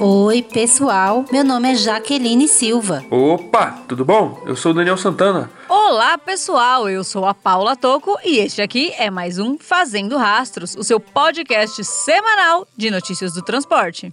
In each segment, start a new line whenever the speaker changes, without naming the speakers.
Oi, pessoal. Meu nome é Jaqueline Silva.
Opa, tudo bom? Eu sou o Daniel Santana.
Olá, pessoal. Eu sou a Paula Toco e este aqui é mais um Fazendo Rastros, o seu podcast semanal de notícias do transporte.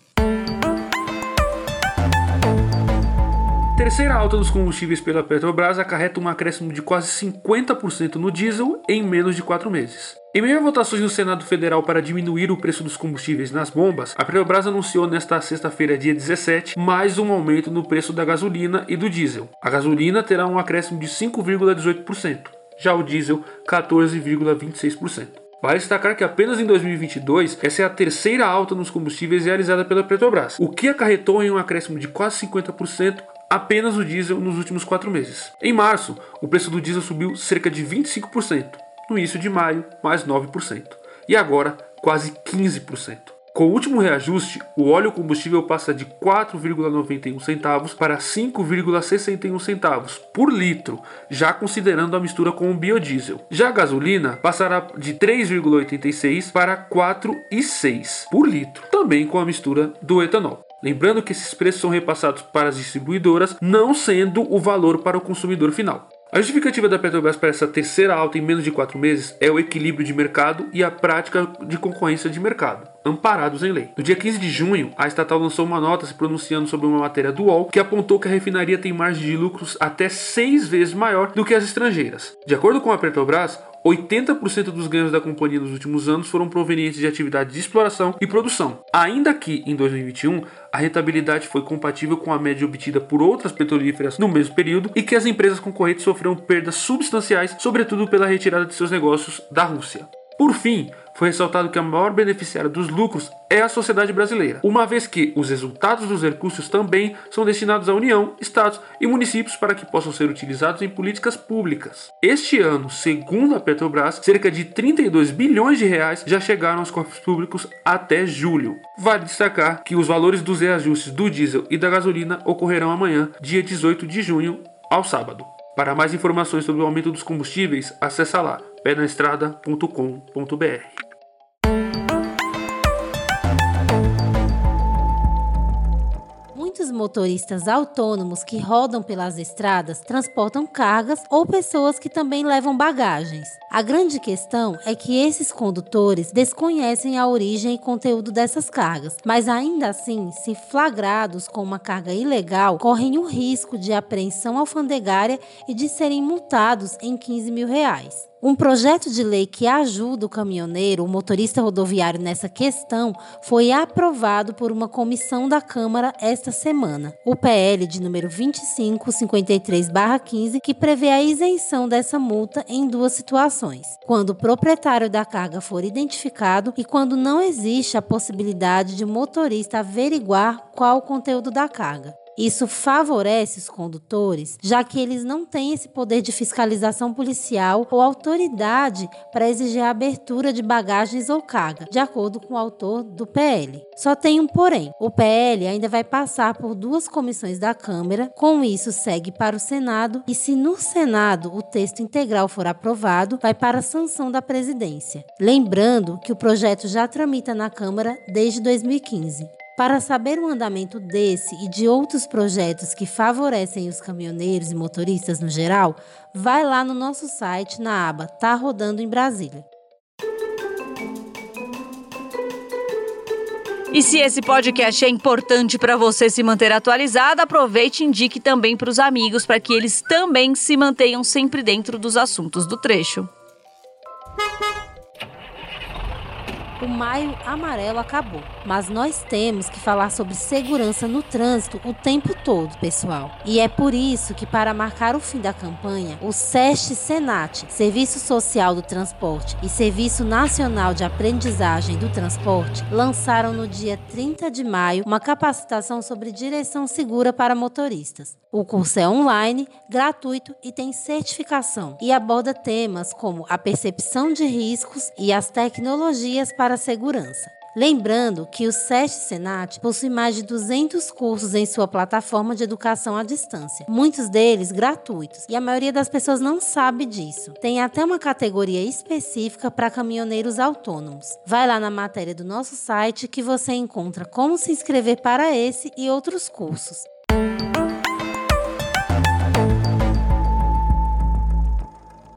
Terceira alta dos combustíveis pela Petrobras acarreta um acréscimo de quase 50% no diesel em menos de quatro meses. Em meio a votações no Senado Federal para diminuir o preço dos combustíveis nas bombas, a Petrobras anunciou nesta sexta-feira, dia 17, mais um aumento no preço da gasolina e do diesel. A gasolina terá um acréscimo de 5,18%, já o diesel 14,26%. Vale destacar que apenas em 2022 essa é a terceira alta nos combustíveis realizada pela Petrobras, o que acarretou em um acréscimo de quase 50% apenas o diesel nos últimos quatro meses. Em março, o preço do diesel subiu cerca de 25%, no início de maio, mais 9%, e agora quase 15%. Com o último reajuste, o óleo combustível passa de 4,91 centavos para 5,61 centavos por litro, já considerando a mistura com o biodiesel. Já a gasolina passará de 3,86 para 4,6 por litro, também com a mistura do etanol. Lembrando que esses preços são repassados para as distribuidoras, não sendo o valor para o consumidor final. A justificativa da Petrobras para essa terceira alta em menos de quatro meses é o equilíbrio de mercado e a prática de concorrência de mercado, amparados em lei. No dia 15 de junho, a estatal lançou uma nota se pronunciando sobre uma matéria do UOL que apontou que a refinaria tem margem de lucros até seis vezes maior do que as estrangeiras. De acordo com a Petrobras, 80% dos ganhos da companhia nos últimos anos foram provenientes de atividades de exploração e produção. Ainda que em 2021 a rentabilidade foi compatível com a média obtida por outras petrolíferas no mesmo período e que as empresas concorrentes sofreram perdas substanciais, sobretudo pela retirada de seus negócios da Rússia. Por fim, foi ressaltado que a maior beneficiária dos lucros é a sociedade brasileira, uma vez que os resultados dos recursos também são destinados à União, Estados e municípios para que possam ser utilizados em políticas públicas. Este ano, segundo a Petrobras, cerca de 32 bilhões de reais já chegaram aos cofres públicos até julho. Vale destacar que os valores dos reajustes do diesel e da gasolina ocorrerão amanhã, dia 18 de junho, ao sábado. Para mais informações sobre o aumento dos combustíveis, acesse lá penaestrada.com.br.
Motoristas autônomos que rodam pelas estradas transportam cargas ou pessoas que também levam bagagens. A grande questão é que esses condutores desconhecem a origem e conteúdo dessas cargas, mas ainda assim, se flagrados com uma carga ilegal, correm o risco de apreensão alfandegária e de serem multados em 15 mil reais. Um projeto de lei que ajuda o caminhoneiro, o motorista rodoviário nessa questão, foi aprovado por uma comissão da Câmara esta semana. O PL de número 2553/15, que prevê a isenção dessa multa em duas situações: quando o proprietário da carga for identificado e quando não existe a possibilidade de o motorista averiguar qual o conteúdo da carga. Isso favorece os condutores, já que eles não têm esse poder de fiscalização policial ou autoridade para exigir a abertura de bagagens ou carga, de acordo com o autor do PL. Só tem um porém: o PL ainda vai passar por duas comissões da Câmara, com isso segue para o Senado e, se no Senado o texto integral for aprovado, vai para a sanção da presidência. Lembrando que o projeto já tramita na Câmara desde 2015. Para saber o andamento desse e de outros projetos que favorecem os caminhoneiros e motoristas no geral, vai lá no nosso site na aba Tá Rodando em Brasília.
E se esse podcast é importante para você se manter atualizado, aproveite e indique também para os amigos para que eles também se mantenham sempre dentro dos assuntos do trecho.
O maio amarelo acabou. Mas nós temos que falar sobre segurança no trânsito o tempo todo, pessoal. E é por isso que, para marcar o fim da campanha, o SEST Senat, Serviço Social do Transporte e Serviço Nacional de Aprendizagem do Transporte, lançaram no dia 30 de maio uma capacitação sobre direção segura para motoristas. O curso é online, gratuito e tem certificação e aborda temas como a percepção de riscos e as tecnologias para a segurança. Lembrando que o SESC Senat possui mais de 200 cursos em sua plataforma de educação à distância, muitos deles gratuitos, e a maioria das pessoas não sabe disso. Tem até uma categoria específica para caminhoneiros autônomos. Vai lá na matéria do nosso site que você encontra como se inscrever para esse e outros cursos.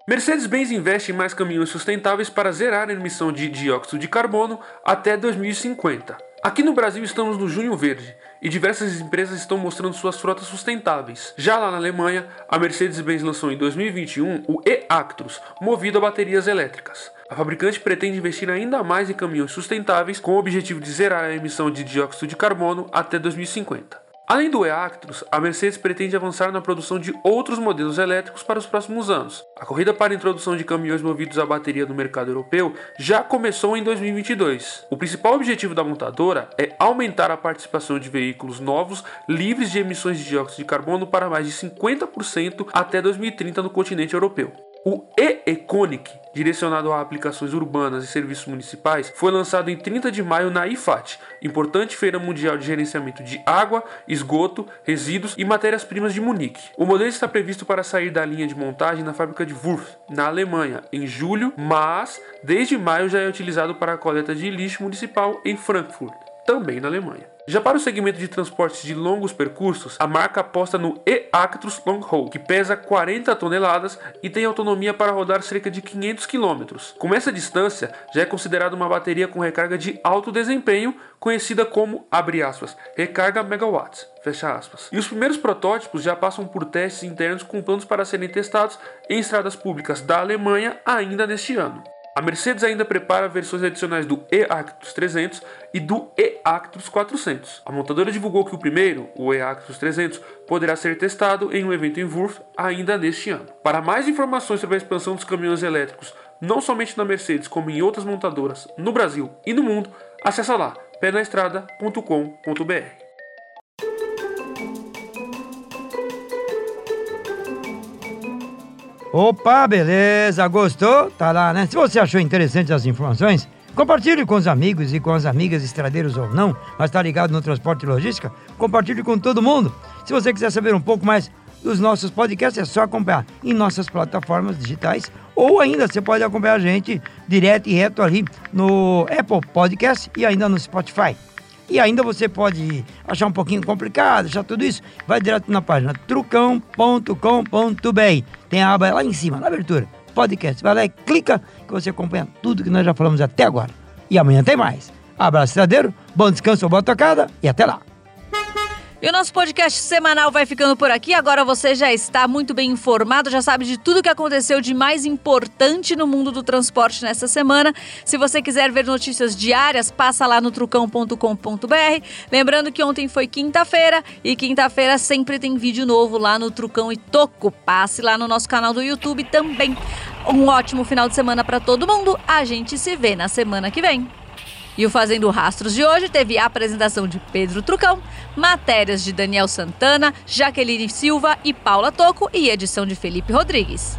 Mercedes-Benz investe em mais caminhões sustentáveis para zerar a emissão de dióxido de carbono até 2050. Aqui no Brasil estamos no Junho Verde e diversas empresas estão mostrando suas frotas sustentáveis. Já lá na Alemanha, a Mercedes-Benz lançou em 2021 o e-Actros, movido a baterias elétricas. A fabricante pretende investir ainda mais em caminhões sustentáveis com o objetivo de zerar a emissão de dióxido de carbono até 2050. Além do e-Actros, a Mercedes pretende avançar na produção de outros modelos elétricos para os próximos anos. A corrida para a introdução de caminhões movidos a bateria no mercado europeu já começou em 2022. O principal objetivo da montadora é aumentar a participação de veículos novos livres de emissões de dióxido de carbono para mais de 50% até 2030 no continente europeu. O e-Econic, direcionado a aplicações urbanas e serviços municipais, foi lançado em 30 de maio na IFAT, importante feira mundial de gerenciamento de água, esgoto, resíduos e matérias-primas de Munique. O modelo está previsto para sair da linha de montagem na fábrica de Wurth, na Alemanha, em julho, mas desde maio já é utilizado para a coleta de lixo municipal em Frankfurt, também na Alemanha. Já para o segmento de transportes de longos percursos, a marca aposta no e-Actros Long Haul, que pesa 40 toneladas e tem autonomia para rodar cerca de 500 km. Com essa distância, já é considerada uma bateria com recarga de alto desempenho, conhecida como, abre aspas, recarga megawatts, fecha aspas. E os primeiros protótipos já passam por testes internos com planos para serem testados em estradas públicas da Alemanha ainda neste ano. A Mercedes ainda prepara versões adicionais do e-Actros 300 e do e-Actros 400. A montadora divulgou que o primeiro, o e-Actros 300, poderá ser testado em um evento em Wurth ainda neste ano. Para mais informações sobre a expansão dos caminhões elétricos, não somente na Mercedes, como em outras montadoras no Brasil e no mundo, acessa lá penaestrada.com.br.
Opa, beleza, gostou? Tá lá, né? Se você achou interessante as informações, compartilhe com os amigos e com as amigas estradeiros ou não, mas tá ligado no transporte e logística, compartilhe com todo mundo. Se você quiser saber um pouco mais dos nossos podcasts, é só acompanhar em nossas plataformas digitais ou ainda você pode acompanhar a gente direto e reto ali no Apple Podcast e ainda no Spotify. E ainda você pode achar um pouquinho complicado, achar tudo isso, vai direto na página trucão.com.br. Tem a aba lá em cima, na abertura, podcast. Vai lá e clica que você acompanha tudo que nós já falamos até agora. E amanhã tem mais. Abraço, estradeiro, bom descanso, boa tocada e até lá.
E o nosso podcast semanal vai ficando por aqui. Agora você já está muito bem informado, já sabe de tudo que aconteceu de mais importante no mundo do transporte nessa semana. Se você quiser ver notícias diárias, passa lá no trucão.com.br. Lembrando que ontem foi quinta-feira e quinta-feira sempre tem vídeo novo lá no Trucão e Toco. Passe lá no nosso canal do YouTube também. Um ótimo final de semana para todo mundo. A gente se vê na semana que vem. E o Fazendo Rastros de hoje teve a apresentação de Pedro Trucão, matérias de Daniel Santana, Jaqueline Silva e Paula Toco e edição de Felipe Rodrigues.